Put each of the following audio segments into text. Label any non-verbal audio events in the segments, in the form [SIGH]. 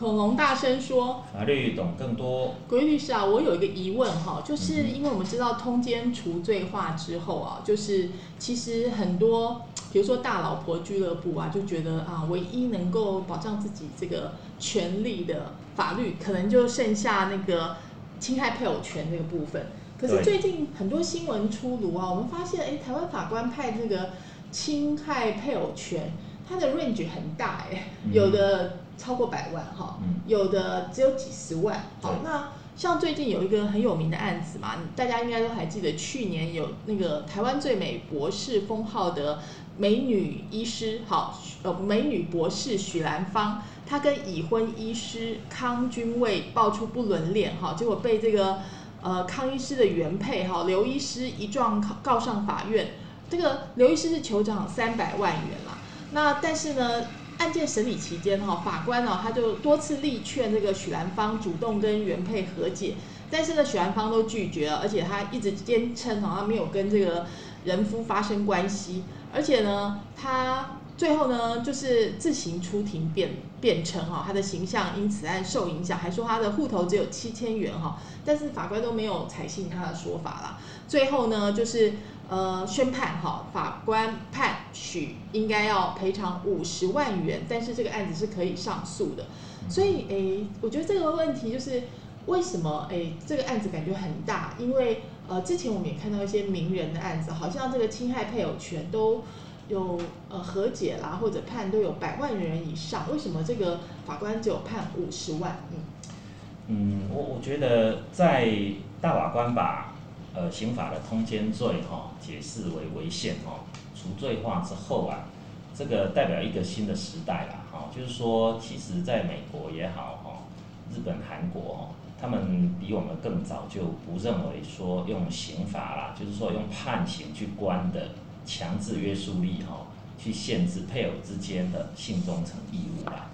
恐龙大声说：“法律懂更多。”国义律师啊，我有一个疑问哈，就是因为我们知道通奸除罪化之后啊，就是其实很多，比如说大老婆俱乐部啊，就觉得啊，唯一能够保障自己这个权利的法律，可能就剩下那个侵害配偶权这个部分。可是最近很多新闻出炉啊，我们发现，哎，台湾法官派这个侵害配偶权，它的 range 很大，哎，有的。超过百万哈，有的只有几十万。好，那像最近有一个很有名的案子嘛，大家应该都还记得，去年有那个台湾最美博士封号的美女医师，好，呃，美女博士许兰芳，她跟已婚医师康君卫爆出不伦恋，哈，结果被这个呃康医师的原配哈刘医师一状告上法院，这个刘医师是求偿三百万元啦，那但是呢？案件审理期间，哈，法官呢，他就多次力劝这个许兰芳主动跟原配和解，但是呢，许兰芳都拒绝了，而且他一直坚称，哈，他没有跟这个人夫发生关系，而且呢，他最后呢，就是自行出庭辩辩称，哈，他的形象因此案受影响，还说他的户头只有七千元，哈，但是法官都没有采信他的说法啦。最后呢，就是。呃，宣判哈，法官判许应该要赔偿五十万元，但是这个案子是可以上诉的。所以，诶，我觉得这个问题就是为什么诶这个案子感觉很大？因为呃，之前我们也看到一些名人的案子，好像这个侵害配偶权都有呃和解啦，或者判都有百万元以上，为什么这个法官只有判五十万？嗯嗯，我我觉得在大法官把。呃，刑法的通奸罪哈，解释为违宪哈，除罪化之后啊，这个代表一个新的时代啦哈，就是说，其实在美国也好哈，日本、韩国哈，他们比我们更早就不认为说用刑法啦，就是说用判刑去关的强制约束力哈，去限制配偶之间的性忠诚义务啦。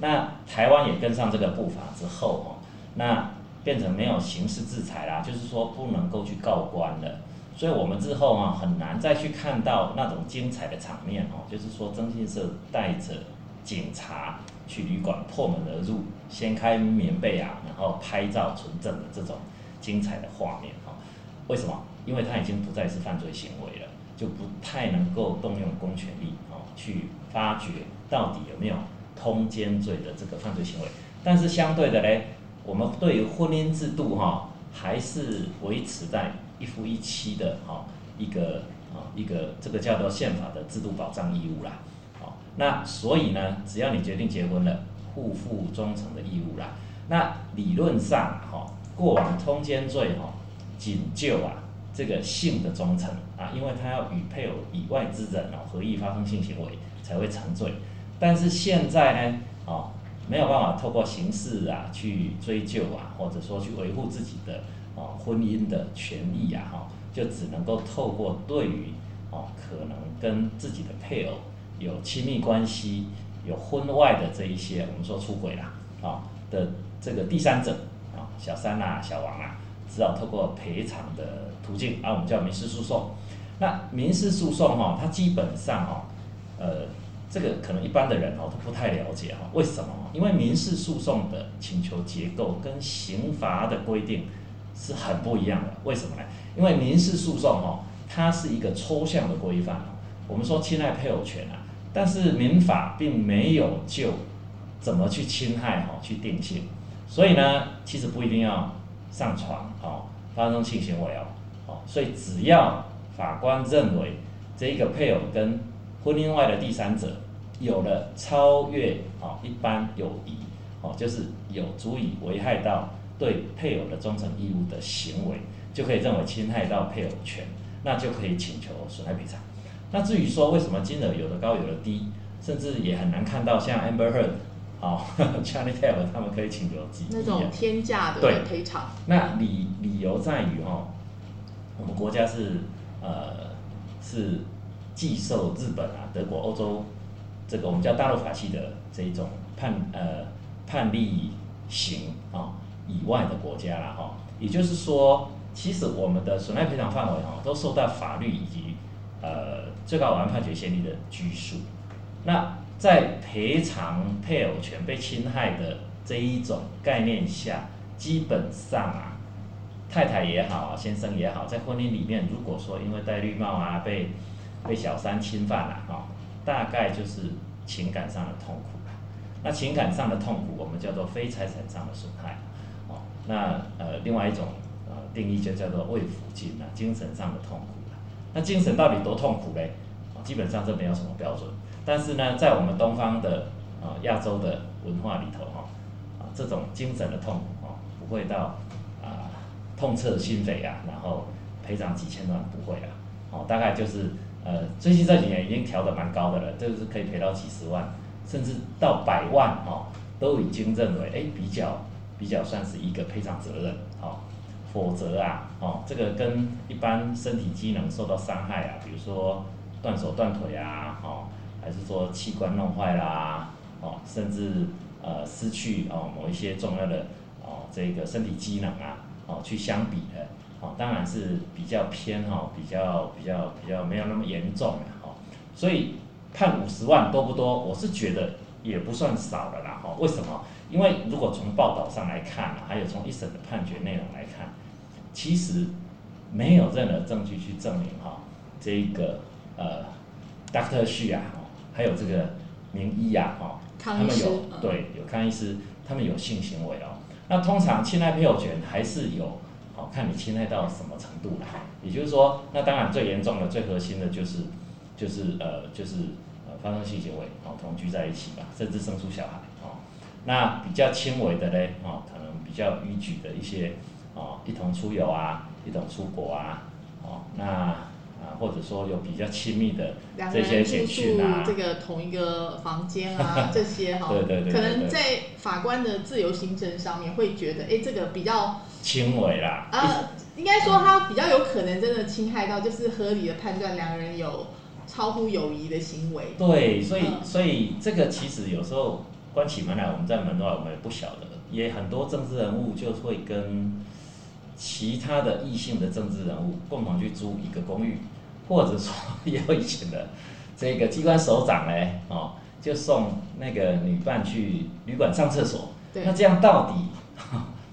那台湾也跟上这个步伐之后哦，那。变成没有刑事制裁啦，就是说不能够去告官了，所以我们之后啊很难再去看到那种精彩的场面哦，就是说征信社带着警察去旅馆破门而入，掀开棉被啊，然后拍照存证的这种精彩的画面哦。为什么？因为他已经不再是犯罪行为了，就不太能够动用公权力哦去发掘到底有没有通奸罪的这个犯罪行为，但是相对的嘞。我们对于婚姻制度哈，还是维持在一夫一妻的哈一个啊一个这个叫做宪法的制度保障义务啦，好，那所以呢，只要你决定结婚了，互负忠诚的义务啦。那理论上哈，过往通奸罪哈，仅就啊这个性的忠诚啊，因为他要与配偶以外之人哦合意发生性行为才会成罪，但是现在呢，哦。没有办法透过刑事啊去追究啊，或者说去维护自己的哦婚姻的权益啊，哈，就只能够透过对于哦可能跟自己的配偶有亲密关系、有婚外的这一些，我们说出轨啦，啊的这个第三者啊，小三啊、小王啊，只好透过赔偿的途径啊，我们叫民事诉讼。那民事诉讼哈，它基本上哈，呃。这个可能一般的人哦都不太了解哈，为什么？因为民事诉讼的请求结构跟刑罚的规定是很不一样的。为什么呢？因为民事诉讼哦，它是一个抽象的规范。我们说侵害配偶权啊，但是民法并没有就怎么去侵害哈去定性，所以呢，其实不一定要上床哦，发生性行为哦，哦，所以只要法官认为这一个配偶跟婚姻外的第三者有了超越啊一般友谊哦，就是有足以危害到对配偶的忠诚义务的行为，就可以认为侵害到配偶权，那就可以请求损害赔偿。那至于说为什么金额有的高有的低，甚至也很难看到像 Amber Heard 哦 [LAUGHS] Depp 他们可以请求几那种天价的赔偿。那理理由在于哦，我们国家是。呃是寄受日本啊、德国、欧洲这个我们叫大陆法系的这一种判呃判例型啊以外的国家了哈。也就是说，其实我们的损害赔偿范围哈都受到法律以及呃最高法院判决先例的拘束。那在赔偿配偶权被侵害的这一种概念下，基本上啊，太太也好，先生也好，在婚姻里面，如果说因为戴绿帽啊，被被小三侵犯了啊，大概就是情感上的痛苦那情感上的痛苦，我们叫做非财产上的损害。哦，那呃，另外一种呃定义就叫做慰抚金啊，精神上的痛苦那精神到底多痛苦嘞？基本上这没有什么标准。但是呢，在我们东方的啊亚洲的文化里头哈，啊这种精神的痛苦哈，不会到啊痛彻心扉啊，然后赔偿几千万不会啊，哦大概就是呃最近这几年已经调的蛮高的了，就是可以赔到几十万，甚至到百万哦，都已经认为哎比较比较算是一个赔偿责任哦，否则啊哦这个跟一般身体机能受到伤害啊，比如说断手断腿啊哦。还是说器官弄坏啦，哦，甚至呃失去哦某一些重要的哦这个身体机能啊，哦去相比的，哦当然是比较偏哈，比较比较比较没有那么严重的哈，所以判五十万多不多？我是觉得也不算少了啦哈。为什么？因为如果从报道上来看，还有从一审的判决内容来看，其实没有任何证据去证明哈这个呃 Doctor 旭啊。还有这个名医啊，哈，他们有对有康医师，他们有性行为哦。那通常侵害配偶权还是有，好看你侵害到什么程度了。也就是说，那当然最严重的、最核心的就是就是呃就是呃发生性行为，哦同居在一起吧，甚至生出小孩哦。那比较轻微的嘞，哦可能比较逾矩的一些哦一同出游啊，一同出国啊，哦那。啊，或者说有比较亲密的这些简讯啊，这个同一个房间啊，[LAUGHS] 这些哈，对对对，可能在法官的自由行政上面会觉得，哎，这个比较轻微啦。呃，应该说他比较有可能真的侵害到，就是合理的判断两个人有超乎友谊的行为。对，所以所以这个其实有时候关起门来，我们在门外我们也不晓得，也很多政治人物就会跟其他的异性的政治人物共同去租一个公寓。或者说，也有以前的这个机关首长嘞，哦，[LAUGHS] 就送那个女伴去旅馆上厕所。那这样到底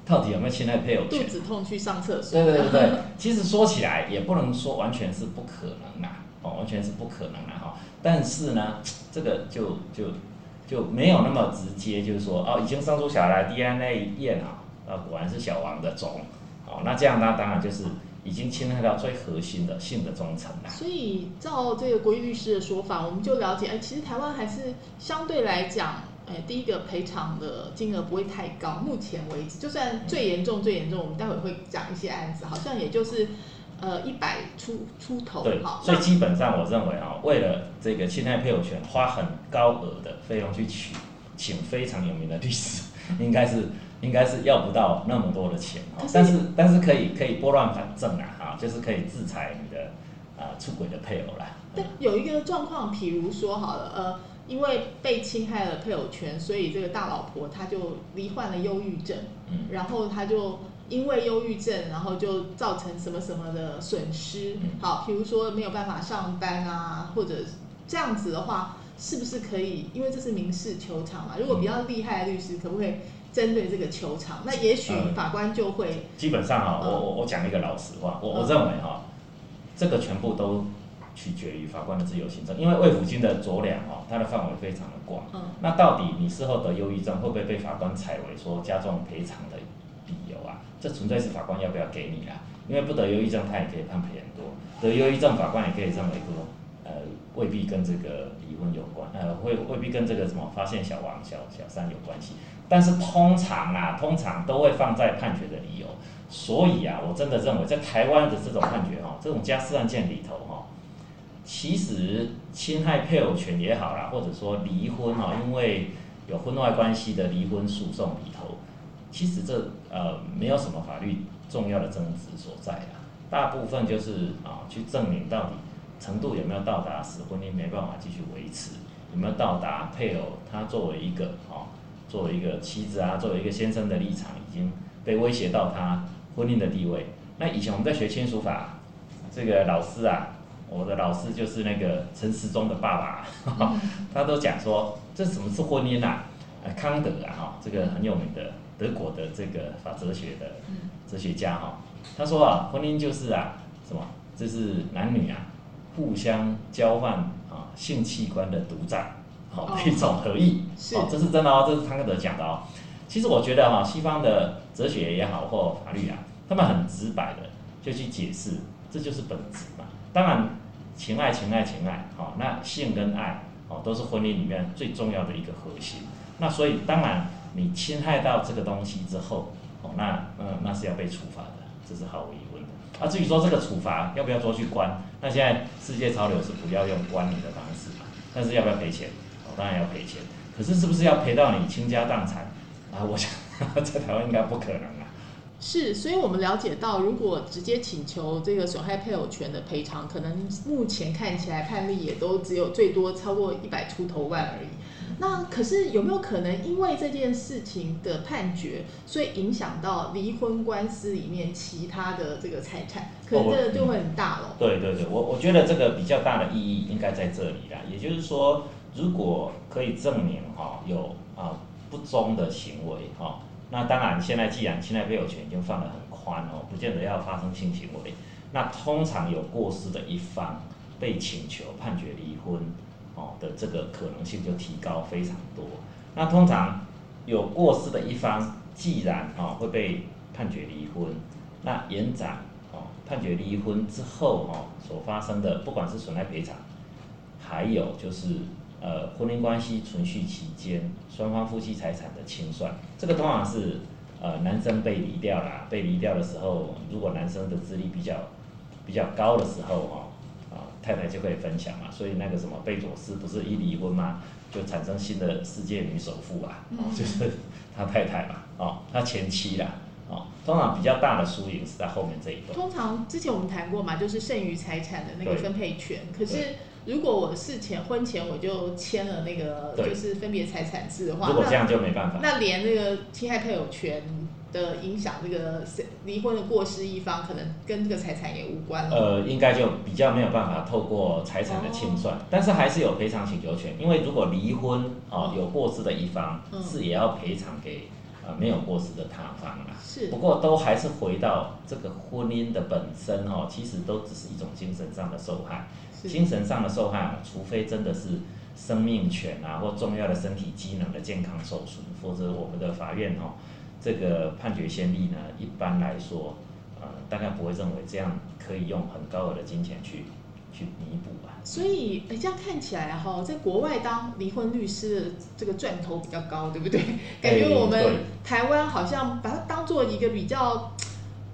到底有没有侵害配偶权？肚子痛去上厕所？对对对对，[LAUGHS] 其实说起来也不能说完全是不可能啦，哦，完全是不可能啊哈。但是呢，这个就就就没有那么直接，就是说哦，已经生出小孩，DNA 验啊，啊，果然是小王的种，哦，那这样那当然就是。已经侵害到最核心的性的忠诚了。所以照这个国义律师的说法，我们就了解，哎，其实台湾还是相对来讲，哎，第一个赔偿的金额不会太高。目前为止，就算最严重、最严重，我们待会会讲一些案子，好像也就是呃一百出出头。对，所以基本上我认为啊，为了这个侵害配偶权，花很高额的费用去请请非常有名的律师，应该是。应该是要不到那么多的钱哦，但是但是可以可以拨乱反正啊，哈，就是可以制裁你的啊出轨的配偶啦。对，有一个状况，比如说好了，呃，因为被侵害了配偶权，所以这个大老婆她就罹患了忧郁症，嗯，然后她就因为忧郁症，然后就造成什么什么的损失，好，比如说没有办法上班啊，或者这样子的话，是不是可以？因为这是民事求偿嘛，如果比较厉害的律师，可不可以？针对这个球场，那也许法官就会基本上哈，我我我讲一个老实话，我我认为哈，这个全部都取决于法官的自由行政，因为魏福金的酌量哈，它的范围非常的广。嗯，那到底你事后得忧郁症会不会被法官采为说加重赔偿的理由啊？这纯粹是法官要不要给你啊？因为不得忧郁症，他也可以判赔很多；得忧郁症，法官也可以认为说，呃，未必跟这个离婚有关，呃，未未必跟这个什么发现小王、小小三有关系。但是通常啊，通常都会放在判决的理由，所以啊，我真的认为在台湾的这种判决哈，这种家事案件里头哈，其实侵害配偶权也好啦，或者说离婚哈，因为有婚外关系的离婚诉讼里头，其实这呃没有什么法律重要的争执所在啊，大部分就是啊去证明到底程度有没有到达使婚姻没办法继续维持，有没有到达配偶他作为一个啊作为一个妻子啊作为一个先生的立场已经被威胁到他婚姻的地位。那以前我们在学亲属法，这个老师啊，我的老师就是那个陈时中的爸爸，他都讲说这什么是婚姻啊？康德啊哈，这个很有名的德国的这个法哲学的哲学家哈。他说啊，婚姻就是啊，什么？这是男女啊互相交换啊性器官的独占，好一种合意。哦，这是真的哦，这是康德讲的哦。其实我觉得哈，西方的哲学也好或法律啊，他们很直白的就去解释，这就是本质嘛。当然，情爱、情爱、情爱，好，那性跟爱哦，都是婚姻里面最重要的一个核心。那所以当然，你侵害到这个东西之后，哦，那嗯，那是要被处罚的。这是毫无疑问的。啊，至于说这个处罚要不要做去关，那现在世界潮流是不要用关你的方式？但是要不要赔钱？哦，当然要赔钱。可是是不是要赔到你倾家荡产？啊，我想 [LAUGHS] 在台湾应该不可能。是，所以我们了解到，如果直接请求这个损害配偶权的赔偿，可能目前看起来判例也都只有最多超过一百出头万而已。那可是有没有可能因为这件事情的判决，所以影响到离婚官司里面其他的这个财产？可能这个就会很大了。对对对，我我觉得这个比较大的意义应该在这里啦。也就是说，如果可以证明哈有啊不忠的行为哈，那当然现在既然侵害配偶权已经放得很宽哦，不见得要发生性行为。那通常有过失的一方被请求判决离婚。哦的这个可能性就提高非常多。那通常有过失的一方，既然哦会被判决离婚，那延展哦判决离婚之后哦所发生的，不管是损害赔偿，还有就是呃婚姻关系存续期间双方夫妻财产的清算，这个通常是呃男生被离掉了，被离掉的时候，如果男生的资历比较比较高的时候哦。啊太太就可以分享嘛，所以那个什么贝佐斯不是一离婚嘛，就产生新的世界女首富啊，就是他太太嘛，哦，他前妻啦，哦，通常比较大的输赢是在后面这一段。通常之前我们谈过嘛，就是剩余财产的那个分配权。可是如果我事前婚前我就签了那个就是分别财产制的话，如果这样就没办法。那连那个侵害配偶权。的影响，这个离婚的过失一方可能跟这个财产也无关了。呃，应该就比较没有办法透过财产的清算，但是还是有赔偿请求权。因为如果离婚哦有过失的一方是也要赔偿给呃没有过失的他方啊。是。不过都还是回到这个婚姻的本身哦，其实都只是一种精神上的受害。精神上的受害，除非真的是生命权啊或重要的身体机能的健康受损，否则我们的法院哦。这个判决先例呢，一般来说，呃，大概不会认为这样可以用很高额的金钱去去弥补吧。所以，这样看起来哈，在国外当离婚律师的这个赚头比较高，对不对？[LAUGHS] 感觉我们台湾好像把它当做一个比较。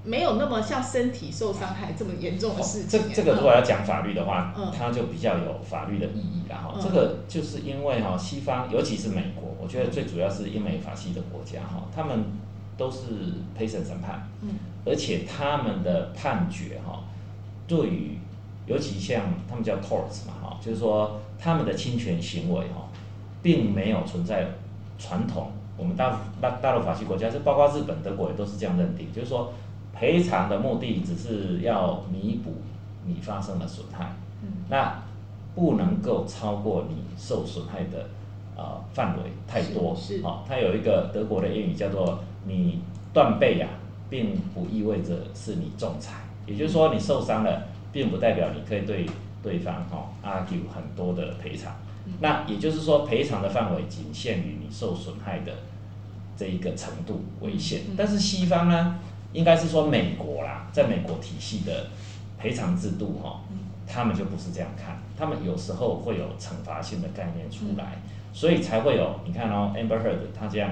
没有那么像身体受伤害这么严重的事情。这这个如果要讲法律的话，它就比较有法律的意义了哈。这个就是因为哈，西方尤其是美国，我觉得最主要是英美法系的国家哈，他们都是陪审审判，嗯，而且他们的判决哈，对于尤其像他们叫 torts 嘛哈，就是说他们的侵权行为哈，并没有存在传统我们大大大陆法系国家，是包括日本、德国也都是这样认定，就是说。赔偿的目的只是要弥补你发生的损害，那不能够超过你受损害的呃范围太多。好，它有一个德国的谚语叫做“你断背啊，并不意味着是你仲裁”，也就是说你受伤了，并不代表你可以对对方哈 argue 很多的赔偿。那也就是说赔偿的范围仅限于你受损害的这一个程度为限。但是西方呢？应该是说美国啦，在美国体系的赔偿制度哈，他们就不是这样看，他们有时候会有惩罚性的概念出来，所以才会有你看哦，Amber Heard 他这样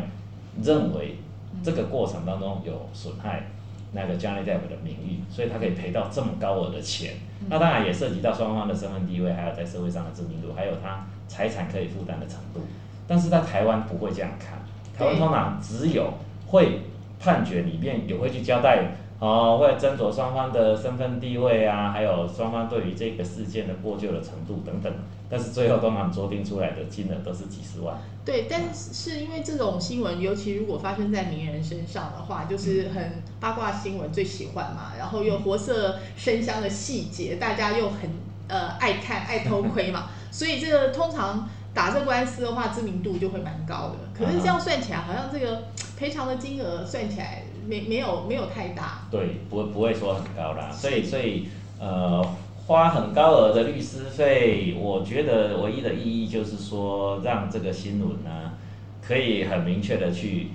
认为这个过程当中有损害那个 Johnny Depp 的名誉，所以他可以赔到这么高额的钱。那当然也涉及到双方的身份地位，还有在社会上的知名度，还有他财产可以负担的程度。但是在台湾不会这样看，台湾通常只有会。判决里面也会去交代，哦，会斟酌双方的身份地位啊，还有双方对于这个事件的过旧的程度等等。但是最后通常酌定出来的金额都是几十万。对，但是因为这种新闻，尤其如果发生在名人身上的话，就是很八卦新闻最喜欢嘛，然后又活色生香的细节，大家又很呃爱看爱偷窥嘛，[LAUGHS] 所以这个通常打这官司的话，知名度就会蛮高的。可是这样算起来，好像这个赔偿的金额算起来没没有没有太大。对，不不会说很高啦，所以所以呃。花很高额的律师费，我觉得唯一的意义就是说，让这个新闻呢，可以很明确的去，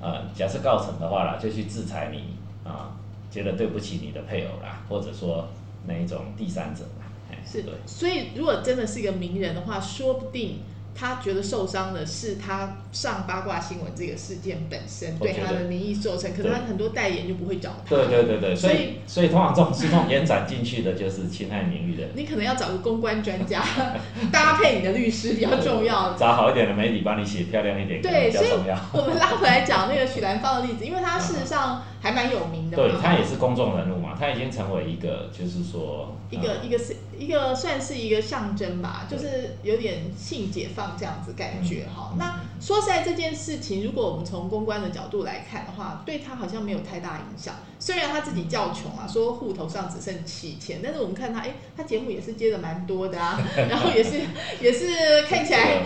呃，假设告成的话啦，就去制裁你啊，觉得对不起你的配偶啦，或者说那一种第三者啦，是，所以如果真的是一个名人的话，说不定。他觉得受伤的是他上八卦新闻这个事件本身对他的名誉受成，可是他很多代言就不会找他。对对对对，所以所以通常这种诉讼延展进去的就是侵害名誉的。你可能要找个公关专家 [LAUGHS] 搭配你的律师比较重要。[LAUGHS] 找好一点的媒体帮你写漂亮一点，对，所以我们拉回来讲那个许兰芳的例子，因为他事实上。还蛮有名的，[LAUGHS] 对他也是公众人物嘛，他已经成为一个，就是说一个一个是一个算是一个象征吧，就是有点性解放这样子感觉哈。那说实在这件事情，如果我们从公关的角度来看的话，对他好像没有太大影响。虽然他自己叫穷啊，说户头上只剩七千，但是我们看他，哎，他节目也是接的蛮多的啊，[LAUGHS] 然后也是也是看起来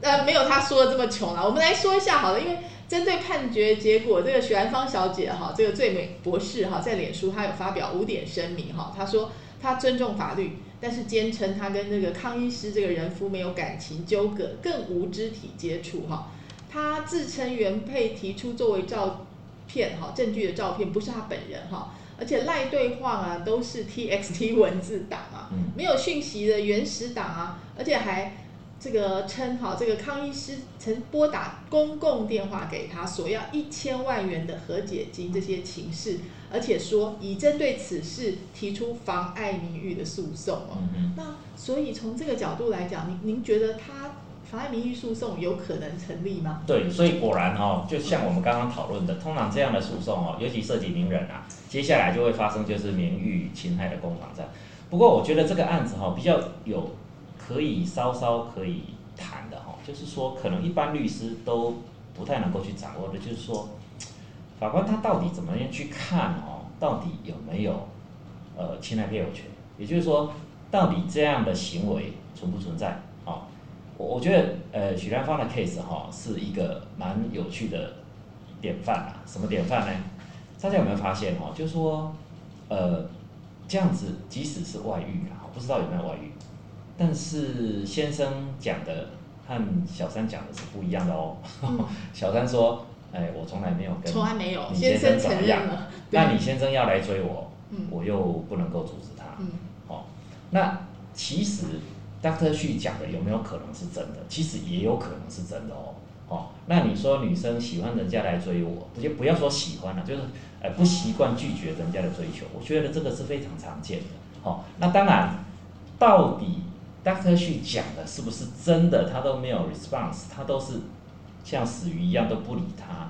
呃没有他说的这么穷啊。我们来说一下好了，因为。针对判决结果，这个许兰芳小姐哈，这个最美博士哈，在脸书她有发表五点声明哈，她说她尊重法律，但是坚称他跟那个康医师这个人夫没有感情纠葛，更无肢体接触哈。他自称原配提出作为照片哈证据的照片不是他本人哈，而且赖对话啊都是 TXT [LAUGHS] 文字档啊，没有讯息的原始档啊，而且还。这个称哈，这个康医师曾拨打公共电话给他，索要一千万元的和解金，这些情事，而且说已针对此事提出妨碍名誉的诉讼哦。那所以从这个角度来讲，您您觉得他妨碍名誉诉讼有可能成立吗？对，所以果然哦，就像我们刚刚讨论的，通常这样的诉讼哦，尤其涉及名人啊，接下来就会发生就是名誉侵害的攻防战。不过我觉得这个案子哈，比较有。可以稍稍可以谈的哈，就是说可能一般律师都不太能够去掌握的，就是说法官他到底怎么样去看哦，到底有没有呃侵害配偶权？也就是说，到底这样的行为存不存在？哦，我我觉得呃许兰芳的 case 哈是一个蛮有趣的典范啊。什么典范呢？大家有没有发现哦？就是说呃这样子，即使是外遇啊，不知道有没有外遇？但是先生讲的和小三讲的是不一样的哦。[LAUGHS] 小三说：“哎，我从来没有跟，从来没有。”先生怎么样了？那你先生要来追我，我又不能够阻止他。哦，那其实 Doctor 旭讲的有没有可能是真的？其实也有可能是真的哦。哦，那你说女生喜欢人家来追我，就不要说喜欢了，就是哎不习惯拒绝人家的追求。我觉得这个是非常常见的。好，那当然，到底。Doctor 去讲的是不是真的？他都没有 response，他都是像死鱼一样都不理他，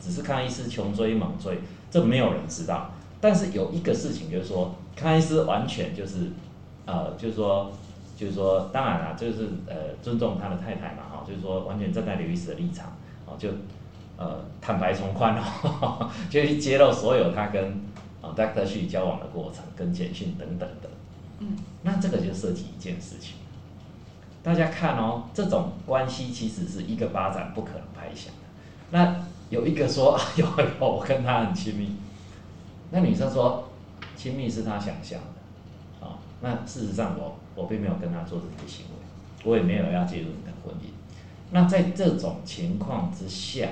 只是康医师穷追猛追，这没有人知道。但是有一个事情就是说，康医师完全就是，呃，就是说，就是说，当然了，就是呃尊重他的太太嘛，哈，就是说完全站在刘医师的立场，哦，就呃坦白从宽哦，[LAUGHS] 就去揭露所有他跟啊 Doctor 去交往的过程，跟简讯等等的。嗯那这个就涉及一件事情，大家看哦，这种关系其实是一个巴掌不可能拍响的。那有一个说 [LAUGHS] 有有我跟他很亲密，那女生说亲密是他想象的，啊，那事实上我我并没有跟他做这些行为，我也没有要介入你的婚姻。那在这种情况之下，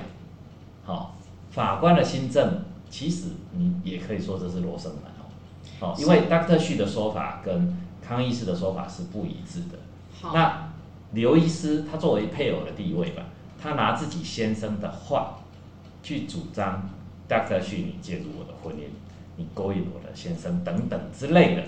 好，法官的新政其实你也可以说这是罗生门。哦，因为 Doctor 旭的说法跟康医师的说法是不一致的。那刘医师他作为配偶的地位吧，他拿自己先生的话去主张 Doctor 旭你介入我的婚姻，你勾引我的先生等等之类的。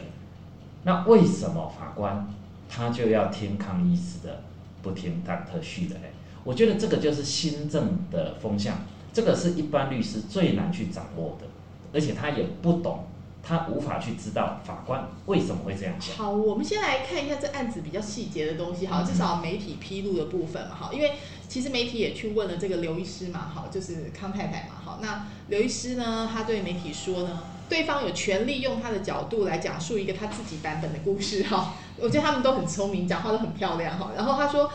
那为什么法官他就要听康医师的，不听 Doctor 旭的嘞？我觉得这个就是新政的风向。这个是一般律师最难去掌握的，而且他也不懂。他无法去知道法官为什么会这样想。好，我们先来看一下这案子比较细节的东西，好，至少媒体披露的部分嘛，好，因为其实媒体也去问了这个刘医师嘛，好，就是康太太嘛，好，那刘医师呢，他对媒体说呢，对方有权利用他的角度来讲述一个他自己版本的故事，哈，[LAUGHS] 我觉得他们都很聪明，讲话都很漂亮，哈，然后他说，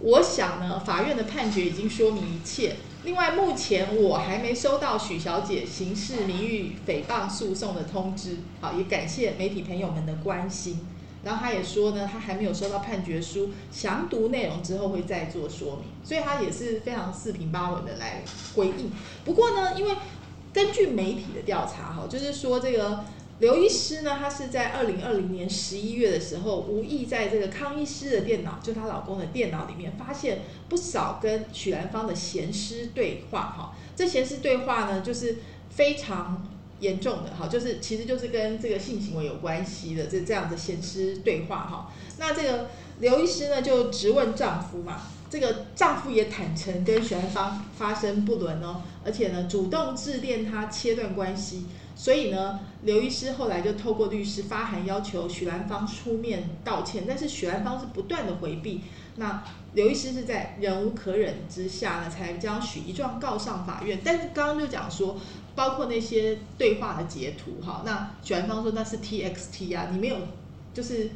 我想呢，法院的判决已经说明一切。另外，目前我还没收到许小姐刑事名誉诽谤诉讼的通知。好，也感谢媒体朋友们的关心。然后他也说呢，他还没有收到判决书，详读内容之后会再做说明。所以他也是非常四平八稳的来回应。不过呢，因为根据媒体的调查，哈，就是说这个。刘医师呢，他是在二零二零年十一月的时候，无意在这个康医师的电脑，就她老公的电脑里面，发现不少跟许兰芳的闲诗对话。哈，这闲诗对话呢，就是非常严重的，哈，就是其实就是跟这个性行为有关系的这这样的闲诗对话。哈，那这个刘医师呢，就直问丈夫嘛，这个丈夫也坦诚跟许兰芳发生不伦哦，而且呢，主动致电他切断关系。所以呢，刘医师后来就透过律师发函要求许兰芳出面道歉，但是许兰芳是不断的回避。那刘医师是在忍无可忍之下呢，才将许一状告上法院。但是刚刚就讲说，包括那些对话的截图，哈，那许兰芳说那是 T X T 啊，你没有，就是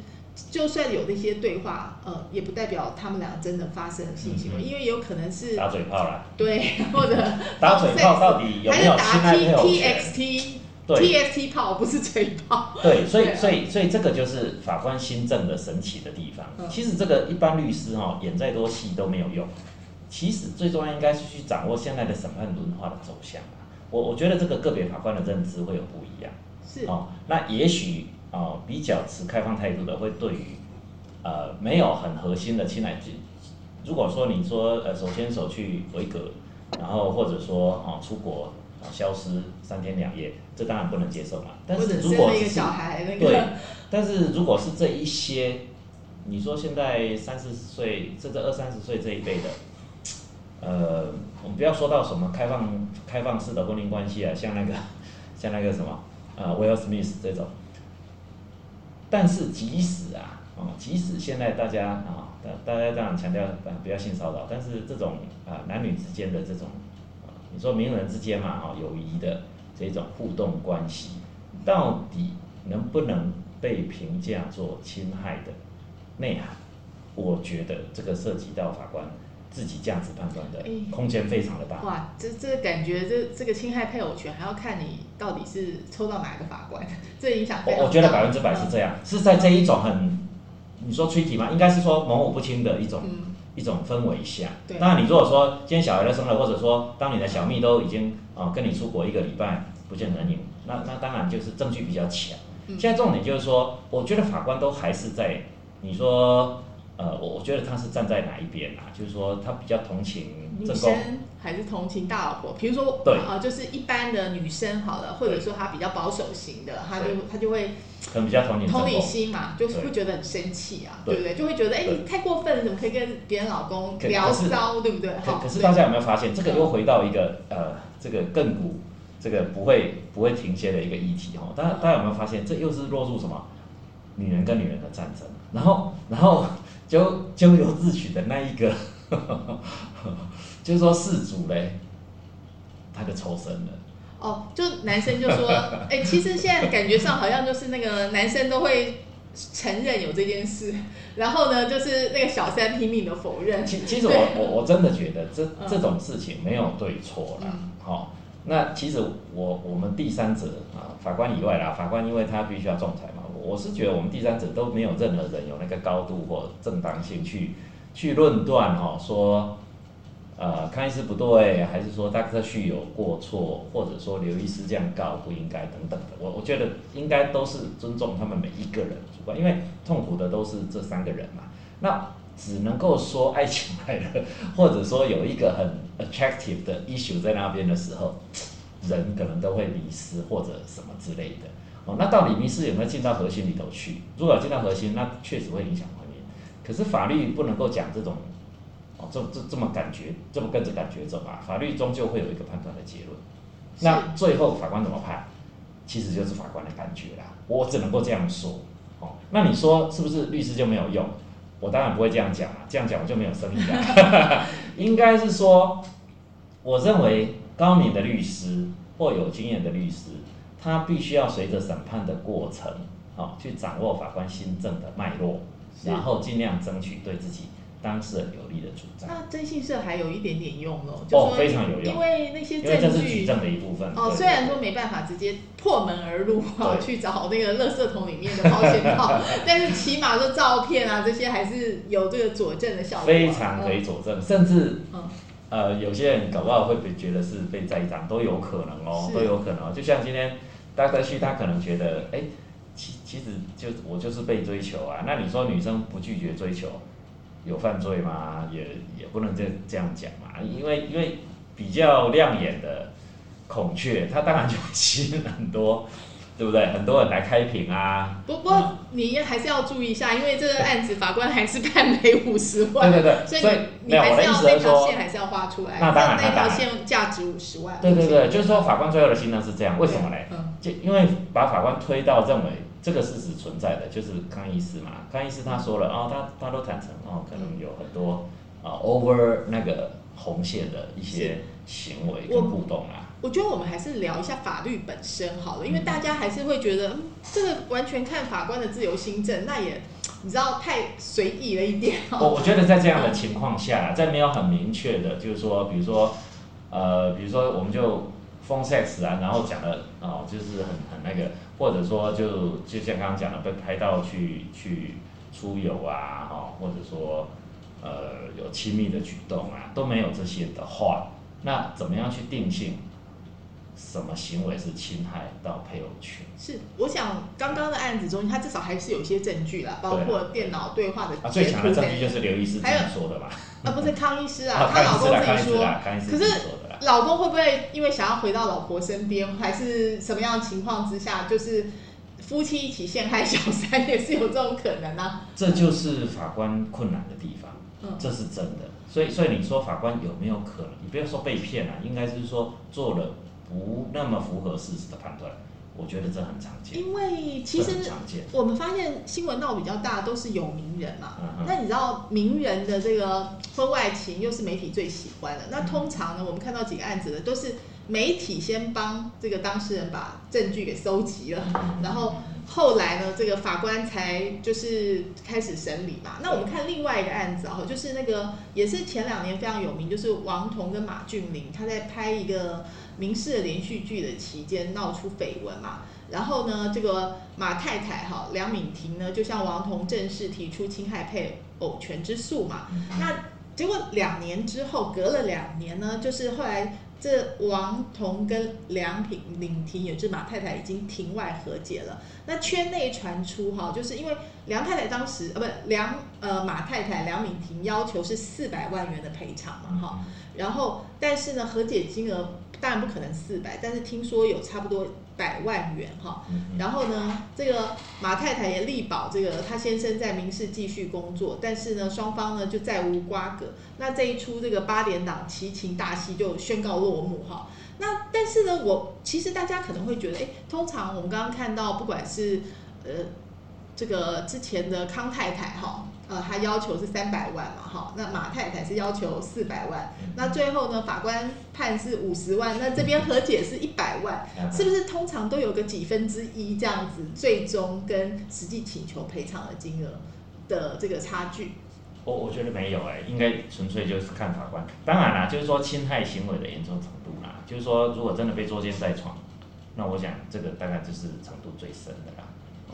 就算有那些对话，呃，也不代表他们俩真的发生了性行为，因为有可能是打嘴炮啦，对，[LAUGHS] 或者 [LAUGHS] 打嘴炮到底有没有侵害 T X T。，TXT 炮不是嘴炮。对，所以所以所以这个就是法官新政的神奇的地方。其实这个一般律师哈演再多戏都没有用。其实最重要应该是去掌握现在的审判轮化的走向我我觉得这个个别法官的认知会有不一样。是哦，那也许哦比较持开放态度的会对于呃没有很核心的侵害性，如果说你说呃手牵手去维格，然后或者说哦出国。消失三天两夜，这当然不能接受嘛。但是如果是对，但是如果是这一些，你说现在三四十岁甚至二三十岁这一辈的，呃，我们不要说到什么开放开放式的婚姻关系啊，像那个像那个什么呃，Will Smith 这种。但是即使啊，啊，即使现在大家啊，大大家这样强调啊不要性骚扰，但是这种啊男女之间的这种啊。你说名人之间嘛，哈，友谊的这种互动关系，到底能不能被评价做侵害的内涵？我觉得这个涉及到法官自己价值判断的空间非常的大。哇，这这感觉这这个侵害配偶权还要看你到底是抽到哪个法官，[LAUGHS] 这影响我我觉得百分之百是这样，是在这一种很你说吹题吗？应该是说模糊不清的一种。一种氛围下，当然你如果说今天小孩都生了，或者说当你的小蜜都已经啊跟你出国一个礼拜不见人影，那那当然就是证据比较强。现在重点就是说，我觉得法官都还是在你说。呃，我我觉得他是站在哪一边啊？就是说他比较同情女生，还是同情大老婆？比如说，对啊，就是一般的女生好了，或者说她比较保守型的，她就她就会可能比较同情同理心嘛，就是会觉得很生气啊，对不对？就会觉得哎，你太过分了，怎么可以跟别人老公聊骚，对不对？可可是大家有没有发现，这个又回到一个呃，这个亘古这个不会不会停歇的一个议题哈？大家大家有没有发现，这又是落入什么女人跟女人的战争？然后然后。咎咎由自取的那一个，[LAUGHS] 就是说事主嘞，他就抽身了。哦，就男生就说，[LAUGHS] 哎，其实现在感觉上好像就是那个男生都会承认有这件事，然后呢，就是那个小三拼命的否认。其其实我我我真的觉得这这种事情没有对错啦，好，那其实我我们第三者啊，法官以外啦，法官因为他必须要仲裁嘛。我是觉得我们第三者都没有任何人有那个高度或正当性去去论断哈，说呃康医师不对，还是说大科旭有过错，或者说刘医师这样告不应该等等的。我我觉得应该都是尊重他们每一个人主观，因为痛苦的都是这三个人嘛。那只能够说爱情来了，或者说有一个很 attractive 的 issue 在那边的时候，人可能都会迷失或者什么之类的。哦，那到底民事有没有进到核心里头去？如果进到核心，那确实会影响婚姻。可是法律不能够讲这种哦，这这这么感觉，这么跟着感觉走啊，法律终究会有一个判断的结论。那最后法官怎么判，其实就是法官的感觉啦。我只能够这样说。哦，那你说是不是律师就没有用？我当然不会这样讲啊，这样讲我就没有生意了。[LAUGHS] 应该是说，我认为高明的律师或有经验的律师，他必须要随着审判的过程，哦，去掌握法官新政的脉络，然后尽量争取对自己。当事人有利的主张，那征信社还有一点点用哦，就哦，非常有用，因为那些证据，举证的一部分哦。虽然说没办法直接破门而入哈，去找那个垃圾桶里面的保险套，[LAUGHS] 但是起码说照片啊这些还是有这个佐证的效果，非常可以佐证，甚至呃有些人搞不好会被觉得是被栽赃，都有可能哦，都有可能。就像今天大概去，他可能觉得，哎，其其实就我就是被追求啊，那你说女生不拒绝追求？有犯罪吗？也也不能这这样讲嘛，因为因为比较亮眼的孔雀，它当然就吸引很多，对不对？很多人来开屏啊。不过你还是要注意一下，因为这个案子法官还是判赔五十万。对对对。所以你还是要那条线还是要画出来。那当然，那条线价值五十万。对对对，就是说法官最后的心呢是这样，为什么嘞？就因为把法官推到认为。这个事实存在的，就是康医师嘛。康医师他说了，哦，他他都坦诚，哦，可能有很多啊 over 那个红线的一些行为跟互动啊。我觉得我们还是聊一下法律本身好了，因为大家还是会觉得，这个完全看法官的自由心证，那也你知道太随意了一点。我我觉得在这样的情况下，在没有很明确的，就是说，比如说，呃，比如说我们就。Phone sex 啊，然后讲的哦，就是很很那个，或者说就就像刚刚讲的，被拍到去去出游啊，哈，或者说呃有亲密的举动啊，都没有这些的话，那怎么样去定性什么行为是侵害到配偶权？是，我想刚刚的案子中，他至少还是有一些证据啦，包括电脑对话的啊，最强的证据就是刘医师自己说的吧？啊，不是康医师啊，[LAUGHS] 他老公自己说，可是。老公会不会因为想要回到老婆身边，还是什么样的情况之下，就是夫妻一起陷害小三，也是有这种可能呢？这就是法官困难的地方，嗯，这是真的。所以，所以你说法官有没有可能？你不要说被骗了，应该是说做了不那么符合事实的判断。我觉得这很常见，因为其实我们发现新闻闹比较大都是有名人嘛。那你知道名人的这个婚外情又是媒体最喜欢的。那通常呢，我们看到几个案子的都是媒体先帮这个当事人把证据给收集了，然后后来呢，这个法官才就是开始审理嘛。那我们看另外一个案子啊，就是那个也是前两年非常有名，就是王彤跟马俊麟他在拍一个。民事的连续剧的期间闹出绯闻嘛，然后呢，这个马太太哈梁敏婷呢就向王彤正式提出侵害配偶权之诉嘛，那结果两年之后，隔了两年呢，就是后来这王彤跟梁品敏婷也就是马太太已经庭外和解了，那圈内传出哈，就是因为梁太太当时呃不梁呃马太太梁敏婷要求是四百万元的赔偿嘛哈，然后但是呢和解金额。当然不可能四百，但是听说有差不多百万元哈。然后呢，这个马太太也力保这个她先生在民事继续工作，但是呢，双方呢就再无瓜葛。那这一出这个八点档奇情大戏就宣告落幕哈。那但是呢，我其实大家可能会觉得，哎，通常我们刚刚看到，不管是呃这个之前的康太太哈。呃，他要求是三百万嘛，哈，那马太太是要求四百万，那最后呢，法官判是五十万，那这边和解是一百万，是不是通常都有个几分之一这样子，最终跟实际请求赔偿的金额的这个差距？我我觉得没有哎，应该纯粹就是看法官。当然啦，就是说侵害行为的严重程度啦，就是说如果真的被捉奸在床，那我想这个大概就是程度最深的啦。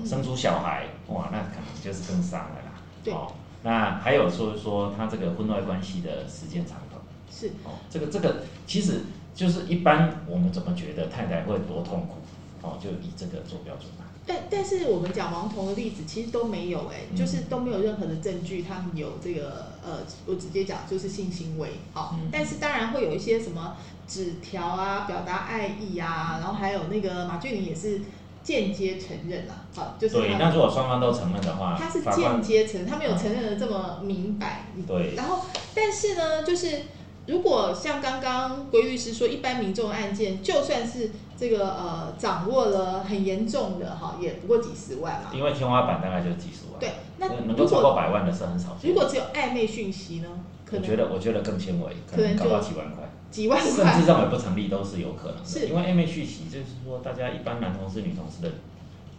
生出小孩，哇，那可能就是更伤了啦。哦，那还有说说他这个婚外关系的时间长短是哦，这个这个其实就是一般我们怎么觉得太太会多痛苦哦，就以这个做标准嘛。但但是我们讲王彤的例子其实都没有哎，就是都没有任何的证据，他们有这个呃，我直接讲就是性行为好，但是当然会有一些什么纸条啊，表达爱意啊，然后还有那个马俊麟也是。间接承认了，好，就是对。如果双方都承认的话，他是间接承认，他没有承认的这么明白。对。然后但是呢，就是如果像刚刚归律师说，一般民众案件，就算是这个呃掌握了很严重的哈，也不过几十万嘛。因为天花板大概就几十万。对，那能够超过百万的是很少如果只有暧昧讯息呢？我觉得我觉得更轻微，可能搞到几万块。几万块，甚至认为不成立都是有可能的。因为暧昧续息，就是说大家一般男同事、女同事的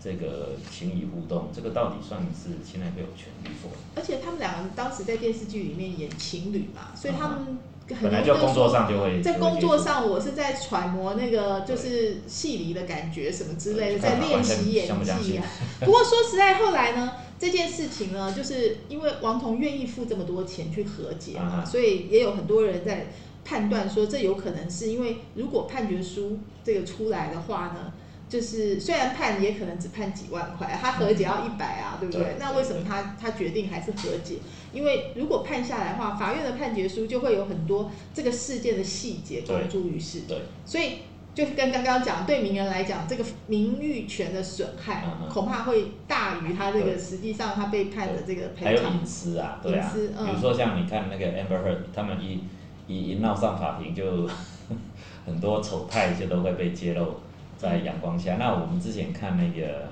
这个情谊互动，这个到底算是现在没有权利否？而且他们两个当时在电视剧里面演情侣嘛，所以他们本来就工作上就会在工作上，我是在揣摩那个就是戏里的感觉什么之类的，在练习演技啊。[LAUGHS] 不过说实在，后来呢，这件事情呢，就是因为王彤愿意付这么多钱去和解嘛，所以也有很多人在。判断说这有可能是因为，如果判决书这个出来的话呢，就是虽然判也可能只判几万块，他和解要一百啊，对不对？那为什么他他决定还是和解？因为如果判下来的话，法院的判决书就会有很多这个事件的细节公诸于世。对，所以就是跟刚刚讲，对名人来讲，这个名誉权的损害恐怕会大于他这个实际上他被判的这个赔偿。还有隐私啊，对啊，比如说像你看那个 Amber Heard，他们一。一一闹上法庭，就 [LAUGHS] 很多丑态就都会被揭露在阳光下。那我们之前看那个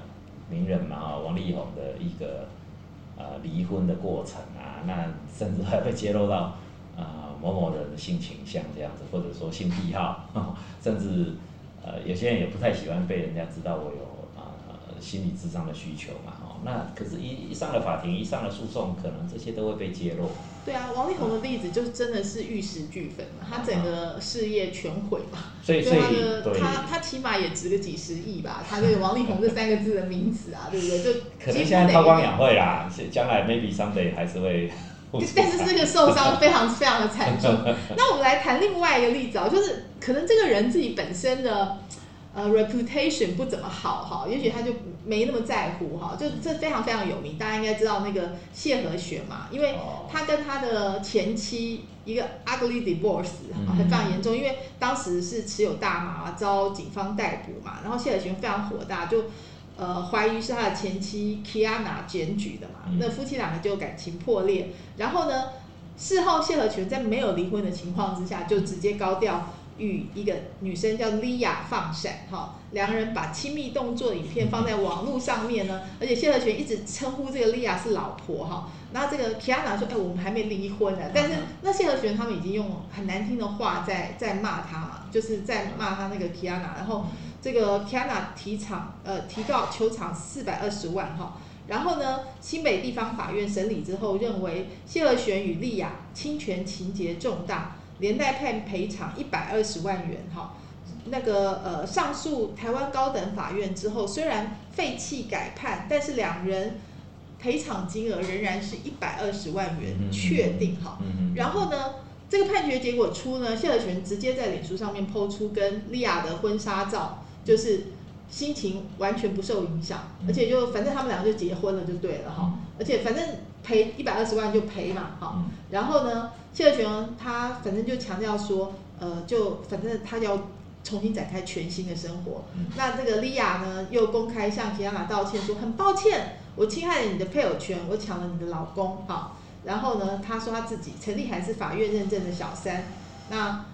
名人嘛，王力宏的一个呃离婚的过程啊，那甚至还被揭露到啊某某人的性倾向这样子，或者说性癖好，甚至呃有些人也不太喜欢被人家知道我有啊心理智商的需求嘛。那可是，一一上了法庭，一上了诉讼，可能这些都会被揭露。对啊，王力宏的例子就真的是玉石俱焚嘛，他整个事业全毁嘛。所以，所以，他他起码也值个几十亿吧？他这个王力宏这三个字的名词啊，对不对？就可能现在韬光养晦啦，将来 maybe someday 还是会。但是这个受伤非常非常的惨重。[LAUGHS] 那我们来谈另外一个例子啊，就是可能这个人自己本身的。呃，reputation 不怎么好哈，也许他就没那么在乎哈，就这非常非常有名，大家应该知道那个谢和弦嘛，因为他跟他的前妻一个 ugly divorce 还非常严重，因为当时是持有大麻遭警方逮捕嘛，然后谢和弦非常火大，就呃怀疑是他的前妻 Kiana 检举的嘛，那夫妻两个就感情破裂，然后呢，事后谢和弦在没有离婚的情况之下，就直接高调。与一个女生叫莉亚放闪，哈，两个人把亲密动作影片放在网络上面呢，而且谢和弦一直称呼这个莉亚是老婆，哈，然后这个 Kiana 说，哎，我们还没离婚呢，但是那谢和弦他们已经用很难听的话在在骂他嘛，就是在骂他那个 Kiana，然后这个 Kiana 提场，呃，提告球场四百二十万，哈，然后呢，新北地方法院审理之后认为谢和弦与莉亚侵权情节重大。连带判赔偿一百二十万元，哈，那个呃上诉台湾高等法院之后，虽然废弃改判，但是两人赔偿金额仍然是一百二十万元确定，哈。然后呢，这个判决结果出呢，谢和弦直接在脸书上面抛出跟莉亚的婚纱照，就是心情完全不受影响，而且就反正他们两个就结婚了就对了，哈，而且反正。赔一百二十万就赔嘛，好，然后呢，谢和弦他反正就强调说，呃，就反正他要重新展开全新的生活。那这个莉亚呢，又公开向皮亚娜道歉说，很抱歉，我侵害了你的配偶权，我抢了你的老公，好，然后呢，他说他自己陈立还是法院认证的小三，那。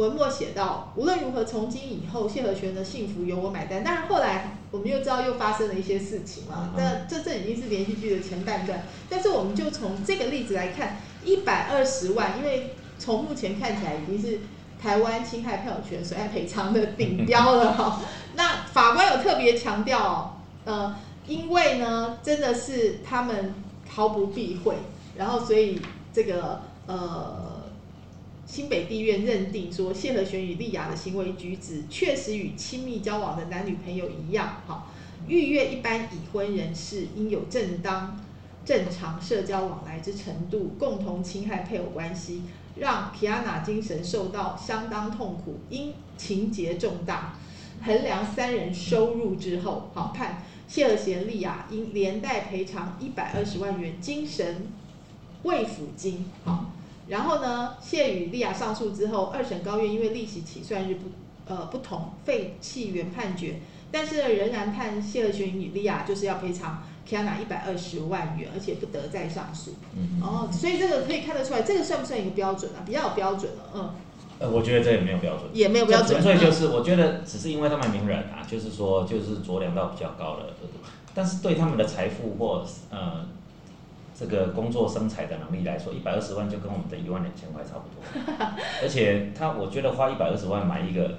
文末写到：“无论如何，从今以后，谢和弦的幸福由我买单。”当然，后来我们又知道又发生了一些事情嘛。那这这已经是连续剧的前半段。但是，我们就从这个例子来看，一百二十万，因为从目前看起来已经是台湾侵害配偶权损害赔偿的顶标了哈。那法官有特别强调，呃，因为呢，真的是他们毫不避讳，然后所以这个呃。新北地院认定说，谢和弦与丽雅的行为举止确实与亲密交往的男女朋友一样，哈，逾越一般已婚人士应有正当、正常社交往来之程度，共同侵害配偶关系，让皮亚娜精神受到相当痛苦，因情节重大，衡量三人收入之后，好判谢和弦、丽雅应连带赔偿一百二十万元精神慰抚金，好。然后呢，谢与利亚上诉之后，二审高院因为利息起算日不呃不同，废弃原判决，但是仍然判谢和弦与利亚就是要赔偿 Kiana 一百二十万元，而且不得再上诉。嗯。哦，所以这个可以看得出来，这个算不算一个标准啊？比较有标准了，嗯，呃，我觉得这也没有标准，也没有标准，纯粹就是我觉得只是因为他们名人啊，就是说就是酌量到比较高的额度，但是对他们的财富或呃这个工作生财的能力来说，一百二十万就跟我们的一万两千块差不多，[LAUGHS] 而且他我觉得花一百二十万买一个。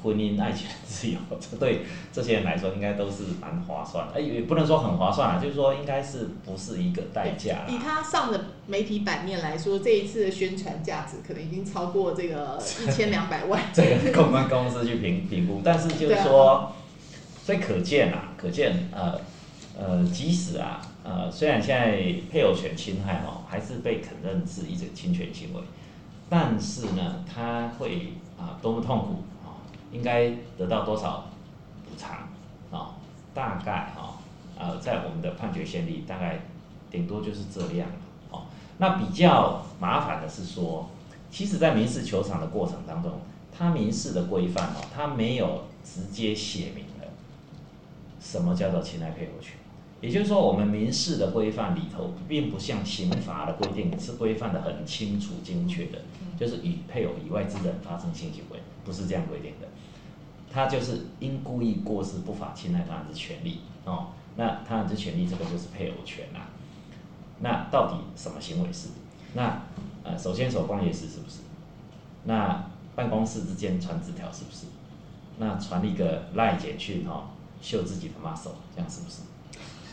婚姻、爱情、自由，这对这些人来说应该都是蛮划算的。哎，也不能说很划算啊，就是说应该是不是一个代价。以他上的媒体版面来说，这一次的宣传价值可能已经超过这个一千两百万。[LAUGHS] 这个公关公司去评评估，但是就是说，所以可见啊，可见呃呃，即使啊呃，虽然现在配偶权侵害哦，还是被肯认是一种侵权行为，但是呢，他会啊多么痛苦啊。应该得到多少补偿啊？大概哈呃，在我们的判决先例，大概顶多就是这样哦。那比较麻烦的是说，其实，在民事求偿的过程当中，它民事的规范哦，它没有直接写明了什么叫做侵害配偶权。也就是说，我们民事的规范里头，并不像刑法的规定是规范的很清楚精确的，就是与配偶以外之人发生性行为，不是这样规定的。他就是因故意过失不法侵害他人之权利哦，那他人之权利这个就是配偶权啊。那到底什么行为是？那呃，首先手关也是是不是？那办公室之间传纸条是不是？那传一个赖简讯哈，秀自己的 muscle，这样是不是？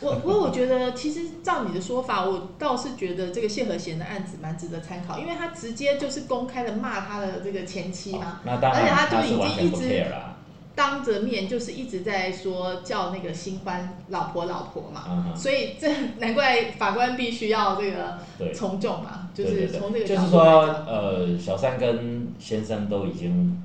我不过我觉得其实照你的说法，我倒是觉得这个谢和弦的案子蛮值得参考，因为他直接就是公开的骂他的这个前妻嘛，那当然，而且他就已经一直。当着面就是一直在说叫那个新欢老婆老婆嘛，所以这难怪法官必须要这个从重嘛，就是从这个就是说呃，小三跟先生都已经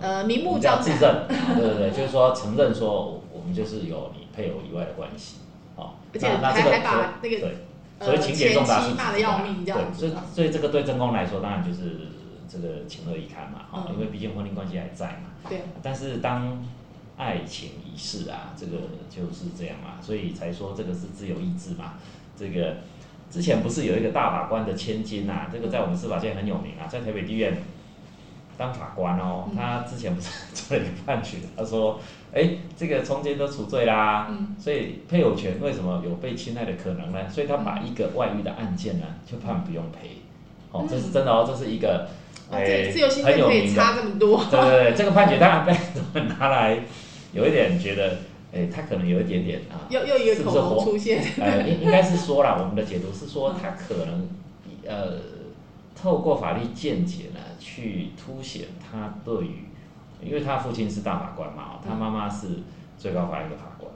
呃明目张胆，对对对，就是说承认说我们就是有你配偶以外的关系，哦，而且还还把那个对，所以情节重大是骂的要命这样子，所以所以这个对真公来说当然就是这个情何以堪嘛，哈，因为毕竟婚姻关系还在嘛。对，但是当爱情已逝啊，这个就是这样嘛，所以才说这个是自由意志嘛。这个之前不是有一个大法官的千金呐，这个在我们司法界很有名啊，在台北地院当法官哦，他之前不是做了一个判决，他说，[LAUGHS] 哎，这个中间都除罪啦，所以配偶权为什么有被侵害的可能呢？所以他把一个外遇的案件呢，就判不用赔，哦，这是真的哦，这是一个。哎，自由心证可以差这么多。对对对，这个判决当然被拿来有一点觉得，哎，他可能有一点点啊，又又一个口红出现。呃，应应该是说了，我们的解读是说，他可能呃，透过法律见解呢，去凸显他对于，因为他父亲是大法官嘛，他妈妈是最高法院的法官，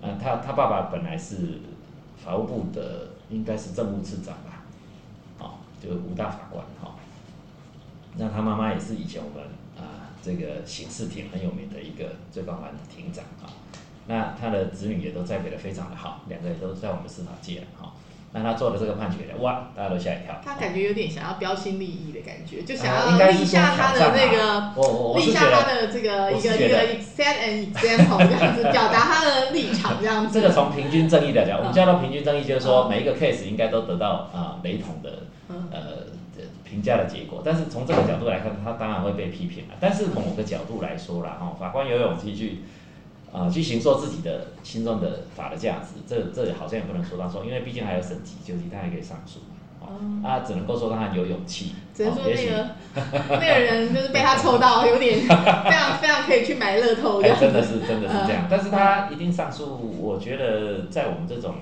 嗯，他他爸爸本来是法务部的，应该是政务次长吧，哦，就五大法官哈。那他妈妈也是以前我们啊这个刑事庭很有名的一个最高法院庭长啊，那他的子女也都栽培的非常的好，两个人都在我们司法界哈。那他做的这个判决呢，哇，大家都吓一跳。他感觉有点想要标新立异的感觉，就想要立下他的那个，立下他的这个一个一个 set an example 这样子，表达他的立场这样子。这个从平均正义来讲，我们叫做平均正义，就是说每一个 case 应该都得到啊雷同的呃。评价的结果，但是从这个角度来看，他当然会被批评了。但是从某个角度来说啦，哈，法官有勇气去，啊，去行说自己的心中的法的价值，这这好像也不能说他说，因为毕竟还有审级，就是他还可以上诉，哦，啊，只能够说他很有勇气。只能说那个 [LAUGHS] 那个人就是被他抽到，有点非常非常可以去买乐透的。真的是真的是这样，但是他一定上诉。我觉得在我们这种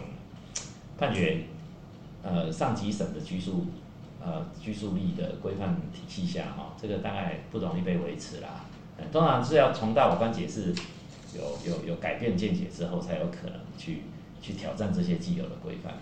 判决，呃，上级审的拘束。呃，拘束力的规范体系下，哈，这个大概不容易被维持啦。通常是要从大法官解释有有有改变见解之后，才有可能去去挑战这些既有的规范